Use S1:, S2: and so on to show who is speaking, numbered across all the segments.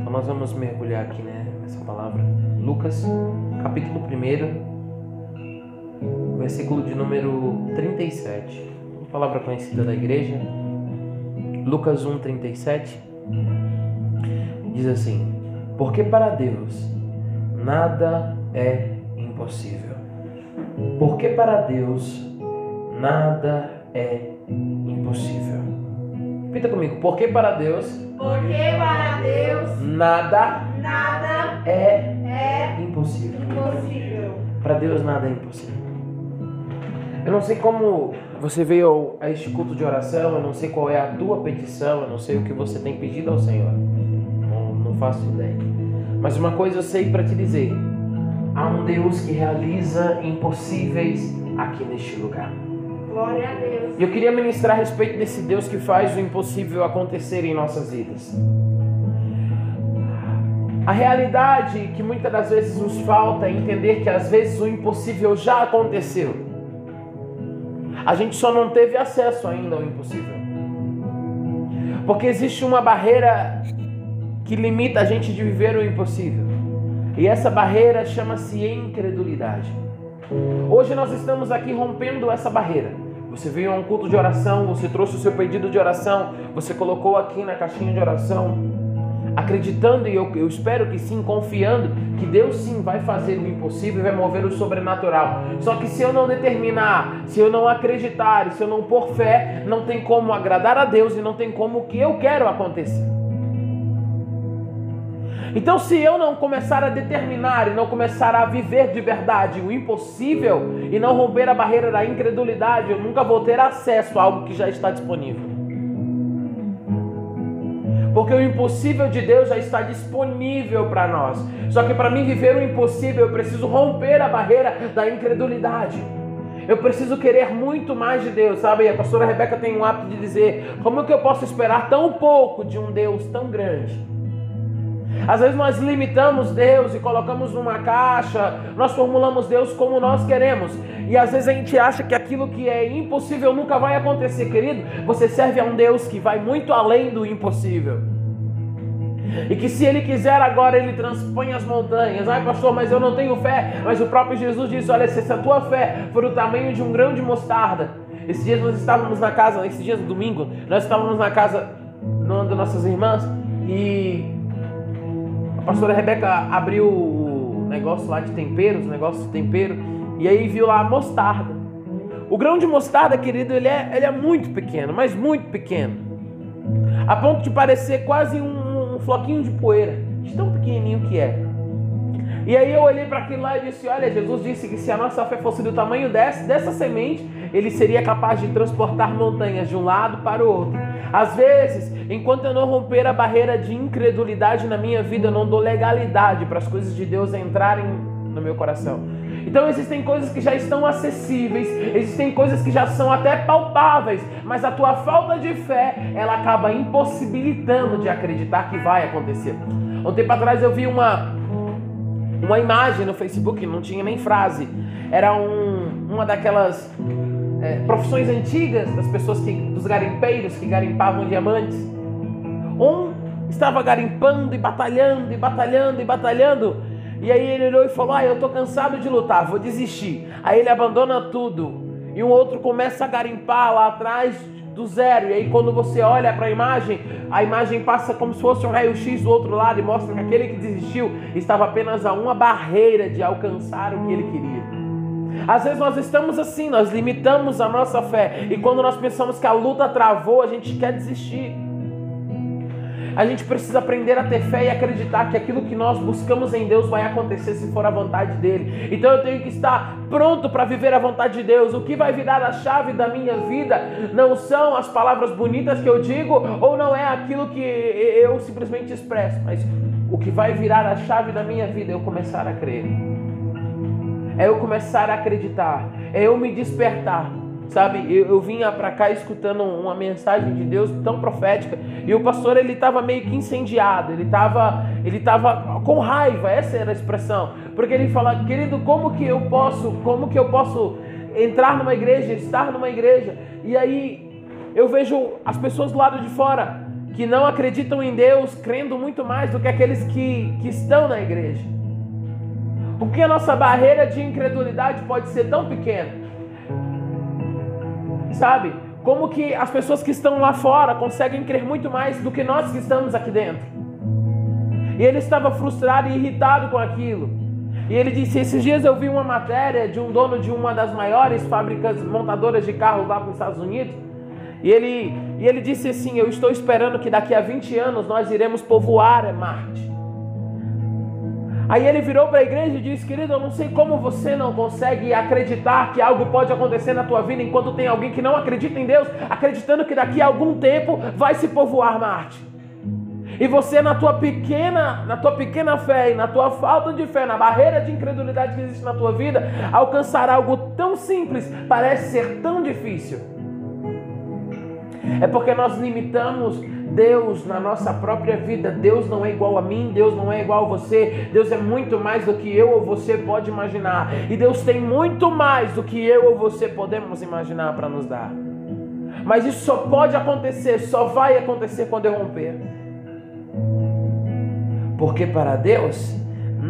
S1: Então nós vamos mergulhar aqui, né, nessa palavra. Lucas, capítulo 1, versículo de número 37. Uma palavra conhecida da igreja. Lucas 1, 37. Diz assim: Porque para Deus nada é impossível. Porque para Deus nada é impossível. Repita comigo. Porque para Deus
S2: Porque para Deus
S1: nada
S2: nada
S1: é
S2: é
S1: impossível.
S2: impossível.
S1: Para Deus nada é impossível. Eu não sei como você veio a este culto de oração, eu não sei qual é a tua petição, eu não sei o que você tem pedido ao Senhor. Não, não faço ideia. Mas uma coisa eu sei para te dizer: há um Deus que realiza impossíveis aqui neste lugar.
S2: Glória a Deus.
S1: E eu queria ministrar a respeito desse Deus que faz o impossível acontecer em nossas vidas. A realidade que muitas das vezes nos falta é entender que às vezes o impossível já aconteceu. A gente só não teve acesso ainda ao impossível. Porque existe uma barreira que limita a gente de viver o impossível. E essa barreira chama-se incredulidade. Hoje nós estamos aqui rompendo essa barreira. Você veio a um culto de oração, você trouxe o seu pedido de oração, você colocou aqui na caixinha de oração, acreditando e eu, eu espero que sim, confiando que Deus sim vai fazer o impossível e vai mover o sobrenatural. Só que se eu não determinar, se eu não acreditar, se eu não pôr fé, não tem como agradar a Deus e não tem como o que eu quero acontecer. Então, se eu não começar a determinar e não começar a viver de verdade o impossível e não romper a barreira da incredulidade, eu nunca vou ter acesso a algo que já está disponível. Porque o impossível de Deus já está disponível para nós. Só que para mim viver o impossível, eu preciso romper a barreira da incredulidade. Eu preciso querer muito mais de Deus, sabe? E a pastora Rebeca tem um hábito de dizer: como que eu posso esperar tão pouco de um Deus tão grande? Às vezes nós limitamos Deus e colocamos numa caixa, nós formulamos Deus como nós queremos. E às vezes a gente acha que aquilo que é impossível nunca vai acontecer, querido. Você serve a um Deus que vai muito além do impossível. E que se ele quiser agora, ele transpõe as montanhas. Ai, pastor, mas eu não tenho fé. Mas o próprio Jesus disse: Olha, se a tua fé for o tamanho de um grão de mostarda. Esses dias nós estávamos na casa, esses dias do domingo, nós estávamos na casa das nossas irmãs e a pastora Rebeca abriu o negócio lá de temperos, negócio de tempero, e aí viu lá a mostarda. O grão de mostarda, querido, ele é, ele é muito pequeno, mas muito pequeno. A ponto de parecer quase um, um floquinho de poeira, de tão pequenininho que é. E aí eu olhei para aquilo lá e disse: Olha, Jesus disse que se a nossa fé fosse do tamanho dessa, dessa semente, ele seria capaz de transportar montanhas de um lado para o outro. Às vezes, enquanto eu não romper a barreira de incredulidade na minha vida, eu não dou legalidade para as coisas de Deus entrarem no meu coração. Então existem coisas que já estão acessíveis, existem coisas que já são até palpáveis, mas a tua falta de fé, ela acaba impossibilitando de acreditar que vai acontecer. Um tempo atrás eu vi uma uma imagem no Facebook, não tinha nem frase. Era um, uma daquelas é, profissões antigas das pessoas que, dos garimpeiros que garimpavam diamantes. Um estava garimpando e batalhando e batalhando e batalhando. E aí ele olhou e falou: Ah, eu estou cansado de lutar, vou desistir. Aí ele abandona tudo. E um outro começa a garimpar lá atrás do zero. E aí quando você olha para a imagem, a imagem passa como se fosse um raio-x do outro lado e mostra que aquele que desistiu estava apenas a uma barreira de alcançar o que ele queria. Às vezes nós estamos assim, nós limitamos a nossa fé e quando nós pensamos que a luta travou, a gente quer desistir. A gente precisa aprender a ter fé e acreditar que aquilo que nós buscamos em Deus vai acontecer se for a vontade dele. Então eu tenho que estar pronto para viver a vontade de Deus. O que vai virar a chave da minha vida não são as palavras bonitas que eu digo ou não é aquilo que eu simplesmente expresso, mas o que vai virar a chave da minha vida é eu começar a crer. É eu começar a acreditar, é eu me despertar Sabe, eu, eu vinha para cá escutando uma mensagem de Deus tão profética e o pastor ele estava meio que incendiado, ele estava ele tava com raiva, essa era a expressão, Porque ele fala, querido, como que eu posso, como que eu posso entrar numa igreja, estar numa igreja? E aí eu vejo as pessoas do lado de fora que não acreditam em Deus, crendo muito mais do que aqueles que, que estão na igreja. Porque a nossa barreira de incredulidade pode ser tão pequena. Sabe? Como que as pessoas que estão lá fora conseguem crer muito mais do que nós que estamos aqui dentro. E ele estava frustrado e irritado com aquilo. E ele disse: Esses dias eu vi uma matéria de um dono de uma das maiores fábricas montadoras de carros lá nos Estados Unidos. E ele, e ele disse assim: Eu estou esperando que daqui a 20 anos nós iremos povoar Marte. Aí ele virou para a igreja e disse: Querido, eu não sei como você não consegue acreditar que algo pode acontecer na tua vida enquanto tem alguém que não acredita em Deus, acreditando que daqui a algum tempo vai se povoar Marte. E você na tua pequena, na tua pequena fé e na tua falta de fé, na barreira de incredulidade que existe na tua vida, alcançar algo tão simples parece ser tão difícil. É porque nós limitamos Deus na nossa própria vida. Deus não é igual a mim, Deus não é igual a você. Deus é muito mais do que eu ou você pode imaginar. E Deus tem muito mais do que eu ou você podemos imaginar para nos dar. Mas isso só pode acontecer, só vai acontecer quando eu romper. Porque para Deus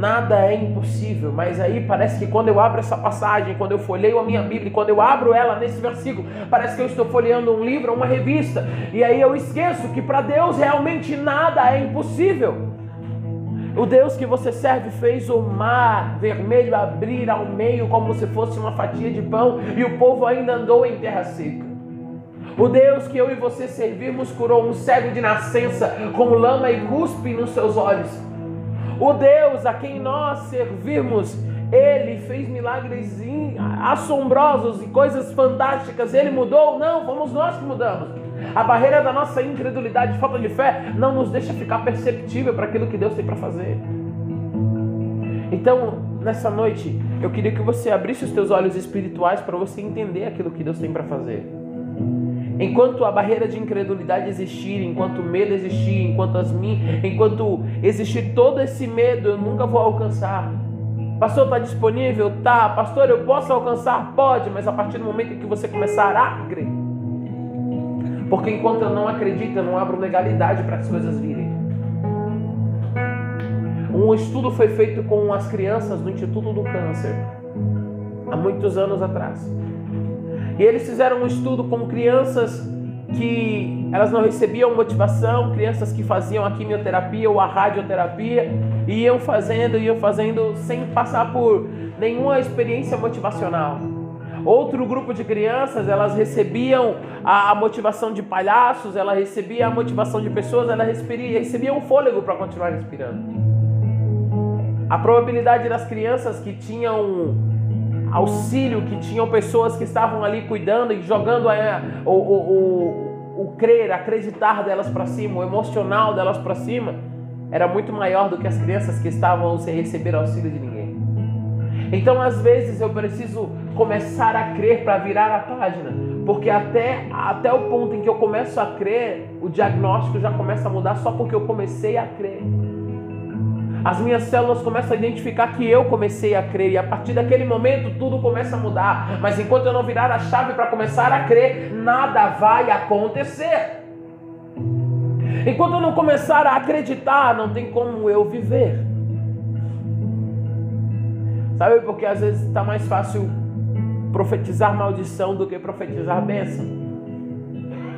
S1: nada é impossível. Mas aí parece que quando eu abro essa passagem, quando eu folheio a minha Bíblia, quando eu abro ela nesse versículo, parece que eu estou folheando um livro, uma revista, e aí eu esqueço que para Deus realmente nada é impossível. O Deus que você serve fez o mar vermelho abrir ao meio como se fosse uma fatia de pão, e o povo ainda andou em terra seca. O Deus que eu e você servimos curou um cego de nascença com lama e cuspe nos seus olhos. O Deus a quem nós servimos, ele fez milagres assombrosos e coisas fantásticas. Ele mudou? Não, fomos nós que mudamos. A barreira da nossa incredulidade, falta de fé, não nos deixa ficar perceptível para aquilo que Deus tem para fazer. Então, nessa noite, eu queria que você abrisse os teus olhos espirituais para você entender aquilo que Deus tem para fazer. Enquanto a barreira de incredulidade existir, enquanto o medo existir, enquanto as min... enquanto existir todo esse medo, eu nunca vou alcançar. Pastor, está disponível? Tá. Pastor, eu posso alcançar? Pode, mas a partir do momento em que você começar a crer. Porque enquanto eu não acredito, eu não abro legalidade para as coisas virem. Um estudo foi feito com as crianças do Instituto do Câncer, há muitos anos atrás. E eles fizeram um estudo com crianças que elas não recebiam motivação, crianças que faziam a quimioterapia ou a radioterapia, e iam fazendo, iam fazendo sem passar por nenhuma experiência motivacional. Outro grupo de crianças, elas recebiam a, motivação de palhaços, ela recebia a motivação de pessoas, ela recebia, recebia um fôlego para continuar respirando. A probabilidade das crianças que tinham auxílio, que tinham pessoas que estavam ali cuidando e jogando a, o, o, o, o crer, acreditar delas para cima, o emocional delas para cima, era muito maior do que as crianças que estavam sem receber auxílio de ninguém. Então, às vezes, eu preciso começar a crer para virar a página, porque até, até o ponto em que eu começo a crer, o diagnóstico já começa a mudar só porque eu comecei a crer. As minhas células começam a identificar que eu comecei a crer e a partir daquele momento tudo começa a mudar. Mas enquanto eu não virar a chave para começar a crer, nada vai acontecer. Enquanto eu não começar a acreditar, não tem como eu viver. Sabe porque às vezes está mais fácil profetizar maldição do que profetizar bênção.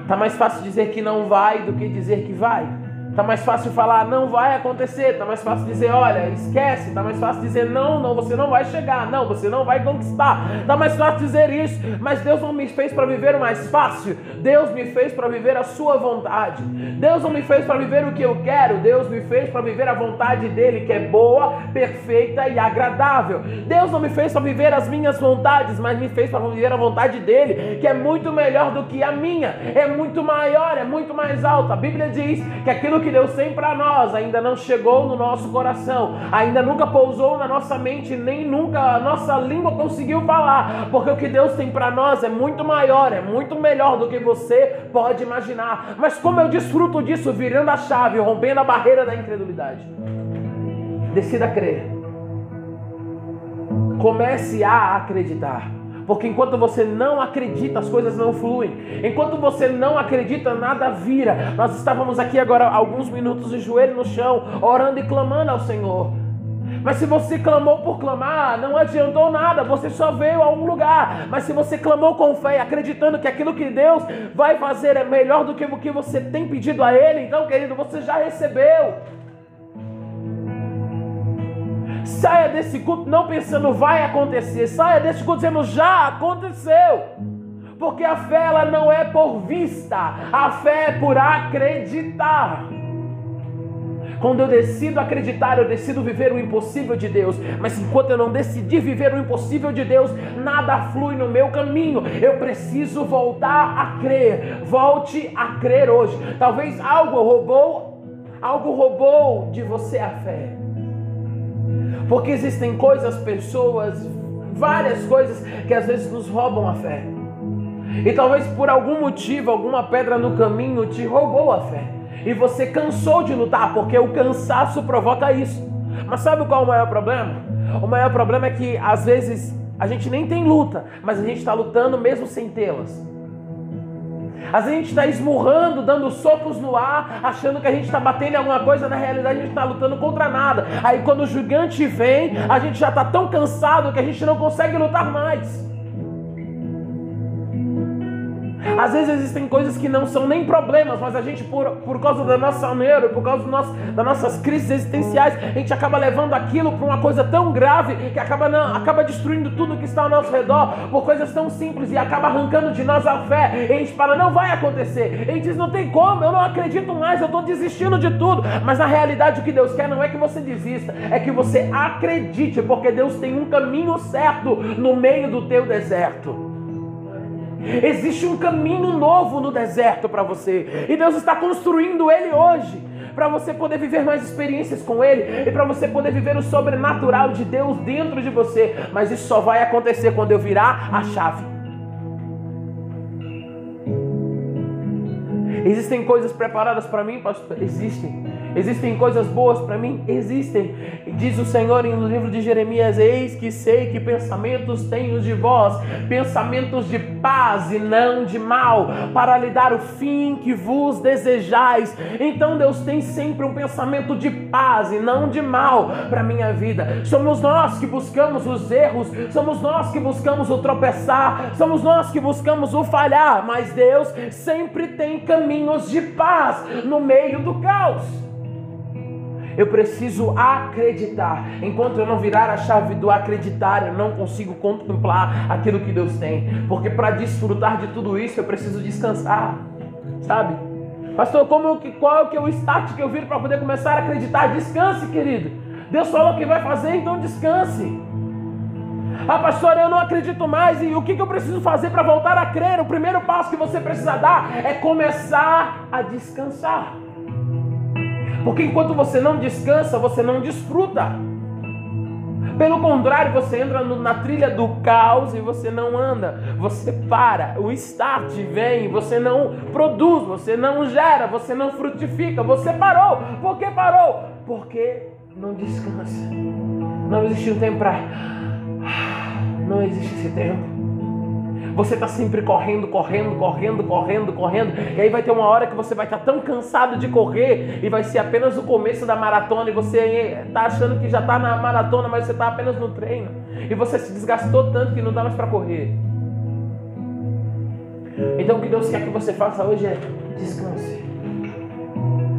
S1: Está mais fácil dizer que não vai do que dizer que vai. Tá mais fácil falar não vai acontecer, tá mais fácil dizer olha, esquece, tá mais fácil dizer não, não, você não vai chegar, não, você não vai conquistar. Tá mais fácil dizer isso, mas Deus não me fez para viver o mais fácil. Deus me fez para viver a sua vontade. Deus não me fez para viver o que eu quero, Deus me fez para viver a vontade dele, que é boa, perfeita e agradável. Deus não me fez para viver as minhas vontades, mas me fez para viver a vontade dele, que é muito melhor do que a minha, é muito maior, é muito mais alta. A Bíblia diz que aquilo que Deus tem para nós ainda não chegou no nosso coração, ainda nunca pousou na nossa mente, nem nunca a nossa língua conseguiu falar, porque o que Deus tem para nós é muito maior, é muito melhor do que você pode imaginar. Mas como eu desfruto disso, virando a chave, rompendo a barreira da incredulidade. Decida crer. Comece a acreditar. Porque enquanto você não acredita, as coisas não fluem. Enquanto você não acredita, nada vira. Nós estávamos aqui agora alguns minutos de joelho no chão, orando e clamando ao Senhor. Mas se você clamou por clamar, não adiantou nada, você só veio a um lugar. Mas se você clamou com fé, acreditando que aquilo que Deus vai fazer é melhor do que o que você tem pedido a Ele, então, querido, você já recebeu. Saia desse culto não pensando vai acontecer, saia desse culto dizendo já aconteceu. Porque a fé ela não é por vista, a fé é por acreditar. Quando eu decido acreditar, eu decido viver o impossível de Deus. Mas enquanto eu não decidir viver o impossível de Deus, nada flui no meu caminho. Eu preciso voltar a crer. Volte a crer hoje. Talvez algo roubou, algo roubou de você a fé. Porque existem coisas, pessoas, várias coisas que às vezes nos roubam a fé. E talvez por algum motivo, alguma pedra no caminho te roubou a fé e você cansou de lutar, porque o cansaço provoca isso. Mas sabe qual é o maior problema? O maior problema é que às vezes a gente nem tem luta, mas a gente está lutando mesmo sem tê-las. Às vezes a gente está esmurrando, dando socos no ar, achando que a gente está batendo em alguma coisa, na realidade a gente está lutando contra nada. Aí quando o gigante vem, a gente já está tão cansado que a gente não consegue lutar mais. Às vezes existem coisas que não são nem problemas, mas a gente, por, por causa da nossa neuro, por causa do nosso, das nossas crises existenciais, a gente acaba levando aquilo para uma coisa tão grave que acaba, não, acaba destruindo tudo que está ao nosso redor por coisas tão simples e acaba arrancando de nós a fé. E a gente fala, não vai acontecer. E a gente diz, não tem como, eu não acredito mais, eu estou desistindo de tudo. Mas na realidade o que Deus quer não é que você desista, é que você acredite, porque Deus tem um caminho certo no meio do teu deserto. Existe um caminho novo no deserto para você. E Deus está construindo ele hoje. Para você poder viver mais experiências com Ele e para você poder viver o sobrenatural de Deus dentro de você. Mas isso só vai acontecer quando eu virar a chave. Existem coisas preparadas para mim, pastor? Existem. Existem coisas boas para mim? Existem. Diz o Senhor no livro de Jeremias: Eis que sei que pensamentos tenho de vós, pensamentos de paz e não de mal, para lhe dar o fim que vos desejais. Então Deus tem sempre um pensamento de paz e não de mal para minha vida. Somos nós que buscamos os erros, somos nós que buscamos o tropeçar, somos nós que buscamos o falhar, mas Deus sempre tem caminhos de paz no meio do caos. Eu preciso acreditar. Enquanto eu não virar a chave do acreditar, eu não consigo contemplar aquilo que Deus tem. Porque para desfrutar de tudo isso, eu preciso descansar. Sabe? Pastor, como que, qual que é o start que eu viro para poder começar a acreditar? Descanse, querido. Deus falou que vai fazer, então descanse. Ah, pastor, eu não acredito mais. E o que, que eu preciso fazer para voltar a crer? O primeiro passo que você precisa dar é começar a descansar. Porque enquanto você não descansa, você não desfruta. Pelo contrário, você entra no, na trilha do caos e você não anda, você para, o start vem, você não produz, você não gera, você não frutifica, você parou. Por que parou? Porque não descansa. Não existe um tempo para. Não existe esse tempo. Você está sempre correndo, correndo, correndo, correndo, correndo. E aí vai ter uma hora que você vai estar tá tão cansado de correr e vai ser apenas o começo da maratona e você está achando que já está na maratona, mas você está apenas no treino. E você se desgastou tanto que não dá mais para correr. Então o que Deus quer que você faça hoje é descanse.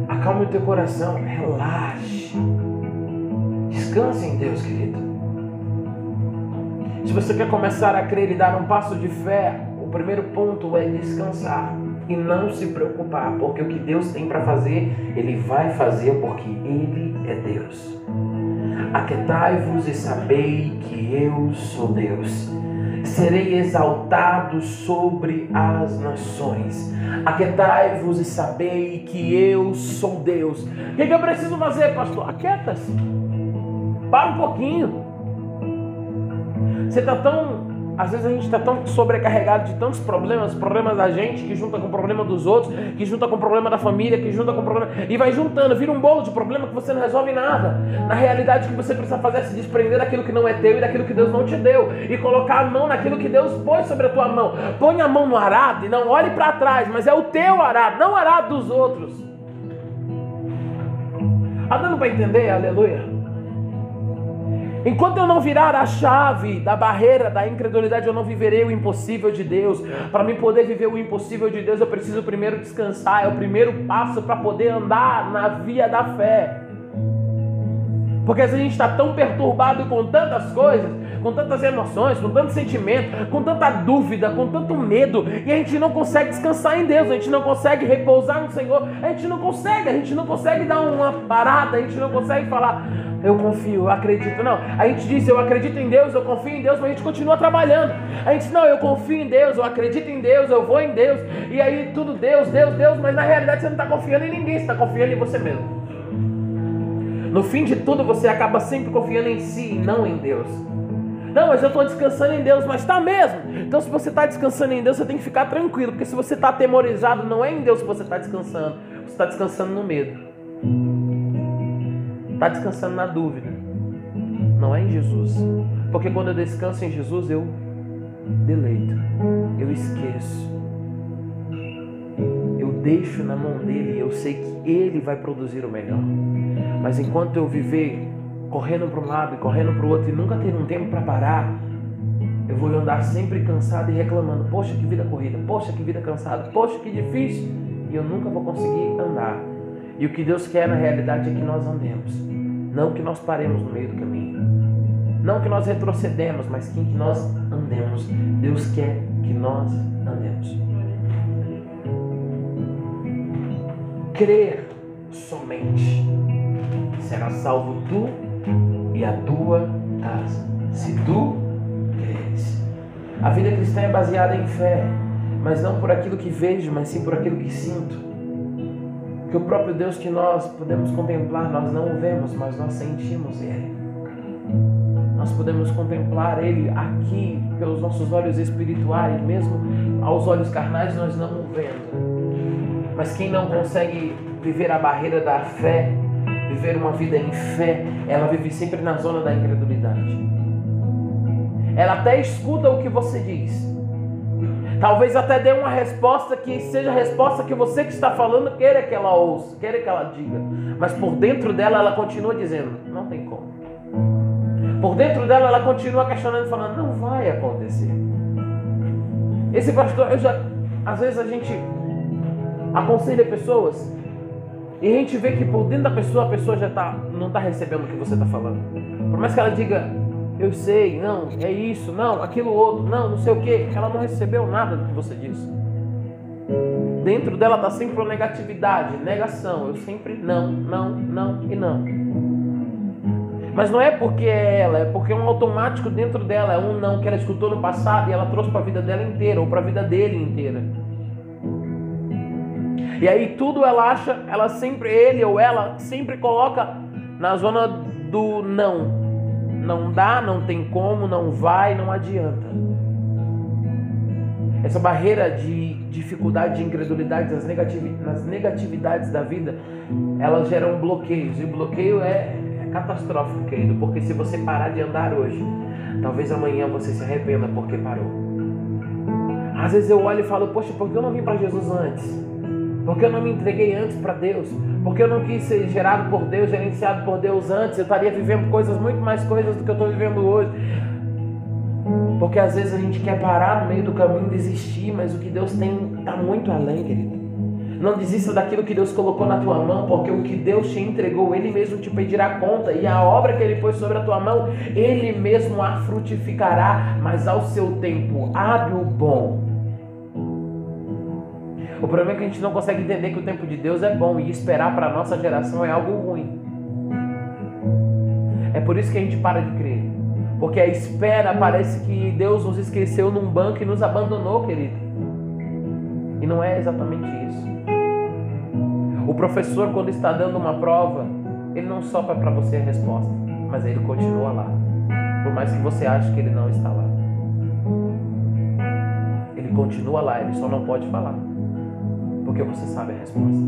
S1: Acalme o teu coração, relaxe. Descanse em Deus, querido. Se você quer começar a crer e dar um passo de fé, o primeiro ponto é descansar e não se preocupar, porque o que Deus tem para fazer, Ele vai fazer porque Ele é Deus. Aquetai-vos e sabei que eu sou Deus. Serei exaltado sobre as nações. Aquetai-vos e sabei que eu sou Deus. O que, eu preciso fazer, pastor? Aquieta-se. Para um pouquinho. Você está tão Às vezes a gente está tão sobrecarregado de tantos problemas, problemas da gente, que junta com o problema dos outros, que junta com o problema da família, que junta com o problema. E vai juntando, vira um bolo de problema que você não resolve nada. Na realidade, o que você precisa fazer é se desprender daquilo que não é teu e daquilo que Deus não te deu. E colocar a mão naquilo que Deus pôs sobre a tua mão. Põe a mão no arado e não olhe para trás, mas é o teu arado, não o arado dos outros. Está dando para entender? Aleluia. Enquanto eu não virar a chave da barreira da incredulidade, eu não viverei o impossível de Deus. Para mim poder viver o impossível de Deus, eu preciso primeiro descansar. É o primeiro passo para poder andar na via da fé. Porque vezes a gente está tão perturbado com tantas coisas, com tantas emoções, com tanto sentimento, com tanta dúvida, com tanto medo, e a gente não consegue descansar em Deus, a gente não consegue repousar no Senhor, a gente não consegue, a gente não consegue dar uma parada, a gente não consegue falar, eu confio, eu acredito. Não, a gente diz, eu acredito em Deus, eu confio em Deus, mas a gente continua trabalhando. A gente não, eu confio em Deus, eu acredito em Deus, eu vou em Deus, e aí tudo Deus, Deus, Deus, mas na realidade você não está confiando em ninguém, você está confiando em você mesmo. No fim de tudo, você acaba sempre confiando em si e não em Deus. Não, mas eu estou descansando em Deus, mas está mesmo. Então, se você está descansando em Deus, você tem que ficar tranquilo, porque se você está atemorizado, não é em Deus que você está descansando, você está descansando no medo, está descansando na dúvida, não é em Jesus. Porque quando eu descanso em Jesus, eu deleito, eu esqueço, eu deixo na mão dele e eu sei que ele vai produzir o melhor. Mas enquanto eu viver correndo para um lado e correndo para o outro e nunca ter um tempo para parar, eu vou andar sempre cansado e reclamando: Poxa, que vida corrida, poxa, que vida cansada, poxa, que difícil, e eu nunca vou conseguir andar. E o que Deus quer na realidade é que nós andemos, não que nós paremos no meio do caminho, não que nós retrocedemos, mas que nós andemos. Deus quer que nós andemos. Crer somente será salvo tu e a tua casa, se tu creres. A vida cristã é baseada em fé, mas não por aquilo que vejo, mas sim por aquilo que sinto. Que o próprio Deus que nós podemos contemplar, nós não o vemos, mas nós sentimos Ele. Nós podemos contemplar Ele aqui pelos nossos olhos espirituais, mesmo aos olhos carnais nós não o vendo. Mas quem não consegue viver a barreira da fé, viver uma vida em fé, ela vive sempre na zona da incredulidade. Ela até escuta o que você diz. Talvez até dê uma resposta que seja a resposta que você que está falando queira que ela ouça, queira que ela diga. Mas por dentro dela ela continua dizendo: não tem como. Por dentro dela ela continua questionando, falando: não vai acontecer. Esse pastor, eu já, às vezes a gente aconselha pessoas e a gente vê que por dentro da pessoa, a pessoa já tá, não está recebendo o que você está falando. Por mais que ela diga, eu sei, não, é isso, não, aquilo outro, não, não sei o que, ela não recebeu nada do que você disse. Dentro dela está sempre uma negatividade, negação. Eu sempre não, não, não e não. Mas não é porque é ela, é porque é um automático dentro dela, é um não que ela escutou no passado e ela trouxe para a vida dela inteira, ou para a vida dele inteira. E aí tudo ela acha, ela sempre, ele ou ela, sempre coloca na zona do não. Não dá, não tem como, não vai, não adianta. Essa barreira de dificuldade, de incredulidade, nas, nas negatividades da vida, elas geram bloqueios. E o bloqueio é, é catastrófico, querido, porque se você parar de andar hoje, talvez amanhã você se arrependa porque parou. Às vezes eu olho e falo, poxa, por que eu não vim para Jesus antes? Porque eu não me entreguei antes para Deus. Porque eu não quis ser gerado por Deus, gerenciado por Deus antes. Eu estaria vivendo coisas, muito mais coisas do que eu estou vivendo hoje. Porque às vezes a gente quer parar no meio do caminho desistir, mas o que Deus tem está muito além, querido. Não desista daquilo que Deus colocou na tua mão, porque o que Deus te entregou, Ele mesmo te pedirá conta, e a obra que Ele pôs sobre a tua mão, Ele mesmo a frutificará, mas ao seu tempo hábil, bom o problema é que a gente não consegue entender que o tempo de Deus é bom e esperar para a nossa geração é algo ruim. É por isso que a gente para de crer. Porque a espera parece que Deus nos esqueceu num banco e nos abandonou, querido. E não é exatamente isso. O professor, quando está dando uma prova, ele não sopra para você a resposta, mas ele continua lá. Por mais que você ache que ele não está lá. Ele continua lá, ele só não pode falar. Porque você sabe a resposta.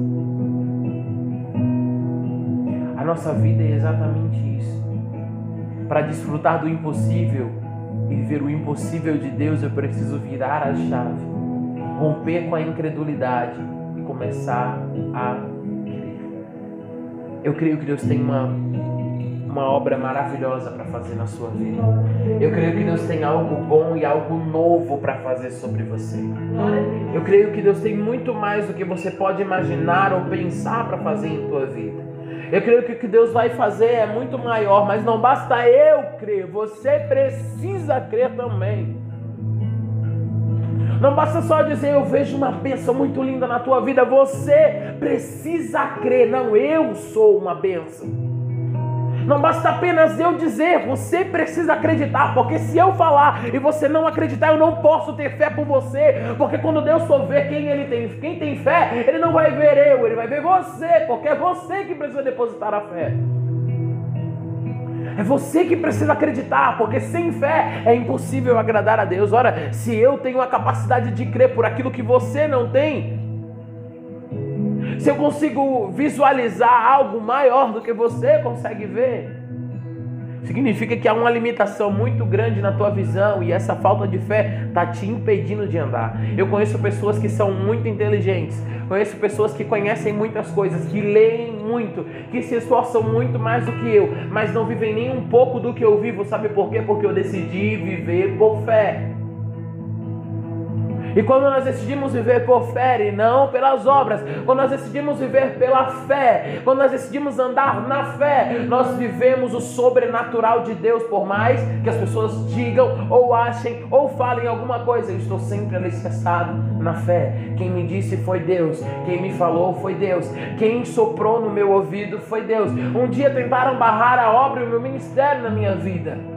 S1: A nossa vida é exatamente isso. Para desfrutar do impossível e ver o impossível de Deus, eu preciso virar a chave, romper com a incredulidade e começar a crer. Eu creio que Deus tem uma uma obra maravilhosa para fazer na sua vida. Eu creio que Deus tem algo bom e algo novo para fazer sobre você. Eu creio que Deus tem muito mais do que você pode imaginar ou pensar para fazer em tua vida. Eu creio que o que Deus vai fazer é muito maior, mas não basta eu crer, você precisa crer também. Não basta só dizer eu vejo uma bênção muito linda na tua vida, você precisa crer. Não, eu sou uma bênção. Não basta apenas eu dizer, você precisa acreditar, porque se eu falar e você não acreditar, eu não posso ter fé por você, porque quando Deus for ver quem ele tem, quem tem fé, ele não vai ver eu, ele vai ver você, porque é você que precisa depositar a fé. É você que precisa acreditar, porque sem fé é impossível agradar a Deus. Ora, se eu tenho a capacidade de crer por aquilo que você não tem, se eu consigo visualizar algo maior do que você consegue ver, significa que há uma limitação muito grande na tua visão e essa falta de fé está te impedindo de andar. Eu conheço pessoas que são muito inteligentes, conheço pessoas que conhecem muitas coisas, que leem muito, que se esforçam muito mais do que eu, mas não vivem nem um pouco do que eu vivo. Sabe por quê? Porque eu decidi viver por fé. E quando nós decidimos viver por fé e não pelas obras, quando nós decidimos viver pela fé, quando nós decidimos andar na fé, nós vivemos o sobrenatural de Deus, por mais que as pessoas digam ou achem ou falem alguma coisa, eu estou sempre alicerçado na fé. Quem me disse foi Deus, quem me falou foi Deus, quem soprou no meu ouvido foi Deus. Um dia tentaram barrar a obra e o meu ministério na minha vida.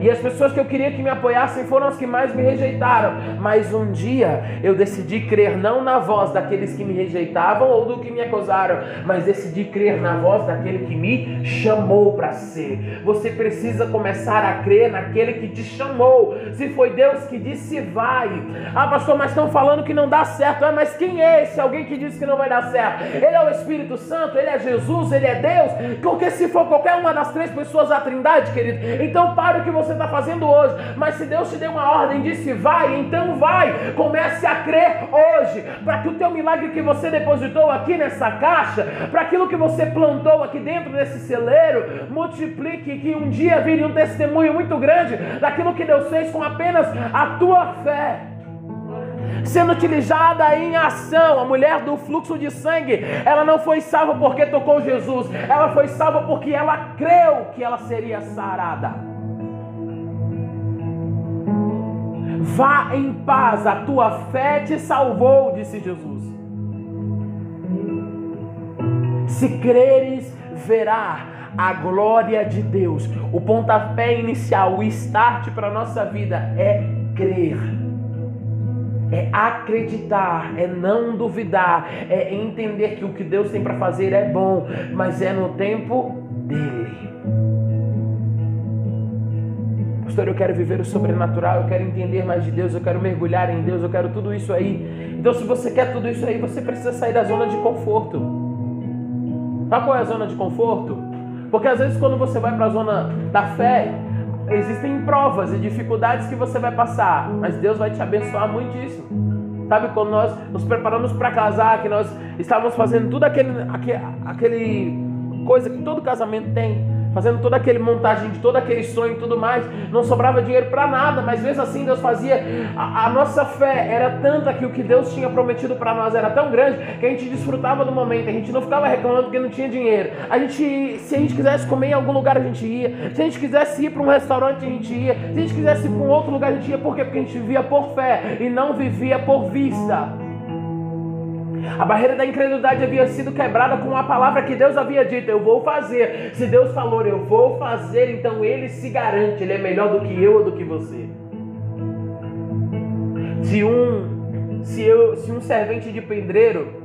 S1: E as pessoas que eu queria que me apoiassem foram as que mais me rejeitaram. Mas um dia eu decidi crer não na voz daqueles que me rejeitavam ou do que me acusaram, mas decidi crer na voz daquele que me chamou para ser. Você precisa começar a crer naquele que te chamou. Se foi Deus que disse vai. Ah, pastor, mas estão falando que não dá certo. Ah, mas quem é esse? Alguém que disse que não vai dar certo? Ele é o Espírito Santo, ele é Jesus, ele é Deus. Porque se for qualquer uma das três pessoas da Trindade, querido, então para o que você você está fazendo hoje. Mas se Deus te deu uma ordem, disse vai, então vai. Comece a crer hoje, para que o teu milagre que você depositou aqui nessa caixa, para aquilo que você plantou aqui dentro desse celeiro, multiplique que um dia vire um testemunho muito grande daquilo que Deus fez com apenas a tua fé sendo utilizada em ação. A mulher do fluxo de sangue, ela não foi salva porque tocou Jesus, ela foi salva porque ela creu que ela seria sarada. Vá em paz, a tua fé te salvou, disse Jesus. Se creres, verá a glória de Deus. O pontapé inicial, o start para a nossa vida é crer. É acreditar, é não duvidar, é entender que o que Deus tem para fazer é bom, mas é no tempo dele. Pastor, eu quero viver o sobrenatural, eu quero entender mais de Deus, eu quero mergulhar em Deus, eu quero tudo isso aí. Então, se você quer tudo isso aí, você precisa sair da zona de conforto. Sabe qual é a zona de conforto? Porque às vezes, quando você vai para a zona da fé, existem provas e dificuldades que você vai passar, mas Deus vai te abençoar muitíssimo. Sabe, quando nós nos preparamos para casar, que nós estávamos fazendo tudo aquele, aquele, aquele coisa que todo casamento tem, fazendo toda aquele montagem de todo aquele sonho e tudo mais, não sobrava dinheiro para nada, mas mesmo assim Deus fazia a, a, nossa fé era tanta que o que Deus tinha prometido para nós era tão grande que a gente desfrutava do momento, a gente não ficava reclamando porque não tinha dinheiro. A gente, se a gente quisesse comer em algum lugar a gente ia, se a gente quisesse ir para um restaurante a gente ia, se a gente quisesse ir para um outro lugar a gente ia, por quê? Porque a gente vivia por fé e não vivia por vista. A barreira da incredulidade havia sido quebrada com a palavra que Deus havia dito: Eu vou fazer. Se Deus falou, eu vou fazer, então ele se garante, ele é melhor do que eu ou do que você. Se um, se eu, se um servente de pedreiro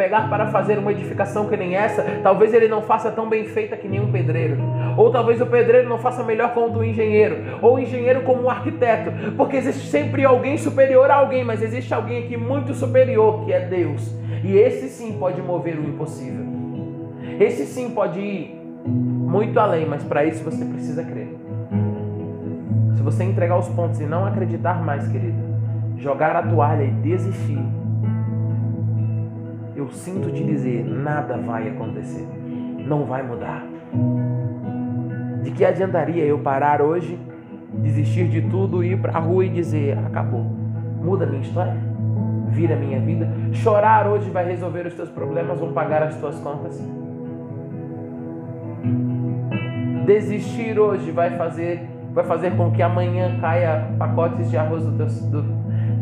S1: pegar para fazer uma edificação que nem essa, talvez ele não faça tão bem feita que nenhum pedreiro. Ou talvez o pedreiro não faça melhor como o engenheiro, ou o engenheiro como um arquiteto, porque existe sempre alguém superior a alguém, mas existe alguém aqui muito superior, que é Deus. E esse sim pode mover o impossível. Esse sim pode ir muito além, mas para isso você precisa crer. Se você entregar os pontos e não acreditar mais, querido, jogar a toalha e desistir, eu sinto te dizer, nada vai acontecer. Não vai mudar. De que adiantaria eu parar hoje, desistir de tudo, ir para a rua e dizer: acabou, muda minha história, vira minha vida? Chorar hoje vai resolver os teus problemas, vão pagar as tuas contas? Desistir hoje vai fazer, vai fazer com que amanhã caia pacotes de arroz do teu, do,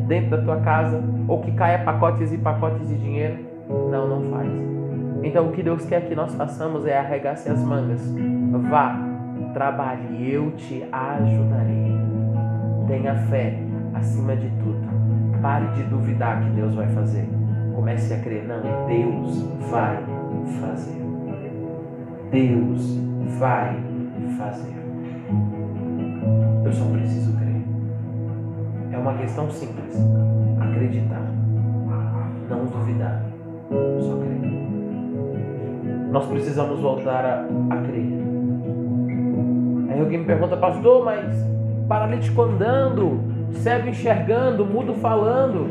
S1: dentro da tua casa, ou que caia pacotes e pacotes de dinheiro? Não, não faz. Então o que Deus quer que nós façamos é arregace as mangas. Vá, trabalhe, eu te ajudarei. Tenha fé acima de tudo. Pare de duvidar que Deus vai fazer. Comece a crer, não, Deus vai fazer. Deus vai fazer. Eu só preciso crer. É uma questão simples. Acreditar. Não duvidar. Só crer. Nós precisamos voltar a, a crer. Aí alguém me pergunta, pastor, mas paralítico andando, cego enxergando, mudo falando,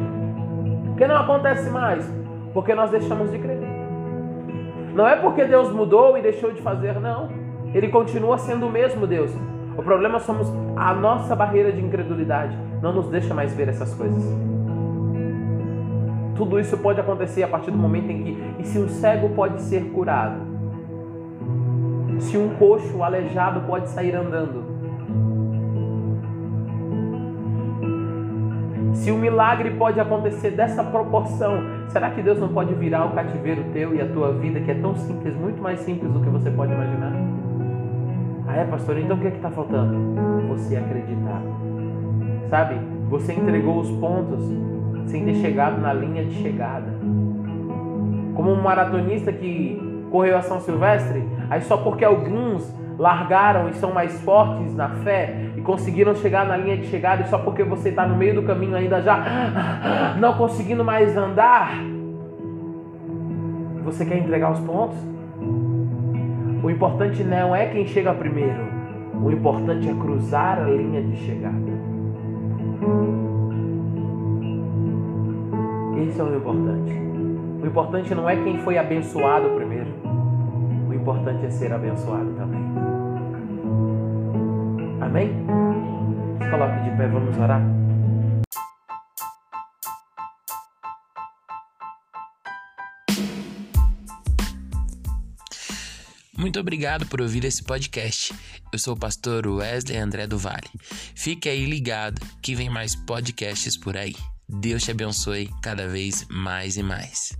S1: por que não acontece mais? Porque nós deixamos de crer. Não é porque Deus mudou e deixou de fazer, não. Ele continua sendo o mesmo Deus. O problema somos a nossa barreira de incredulidade. Não nos deixa mais ver essas coisas. Tudo isso pode acontecer a partir do momento em que. E se um cego pode ser curado? Se um coxo aleijado pode sair andando? Se um milagre pode acontecer dessa proporção, será que Deus não pode virar o cativeiro teu e a tua vida, que é tão simples, muito mais simples do que você pode imaginar? Ah, é, pastor? Então o que é está faltando? Você acreditar. Sabe? Você entregou os pontos sem ter chegado na linha de chegada. Como um maratonista que correu a São Silvestre, aí só porque alguns largaram e são mais fortes na fé e conseguiram chegar na linha de chegada, e só porque você está no meio do caminho ainda já não conseguindo mais andar, você quer entregar os pontos? O importante não é quem chega primeiro, o importante é cruzar a linha de chegada. Esse é o importante. O importante não é quem foi abençoado primeiro. O importante é ser abençoado também. Amém? Coloque de pé, vamos orar.
S3: Muito obrigado por ouvir esse podcast. Eu sou o pastor Wesley André do Vale. Fique aí ligado que vem mais podcasts por aí. Deus te abençoe cada vez mais e mais.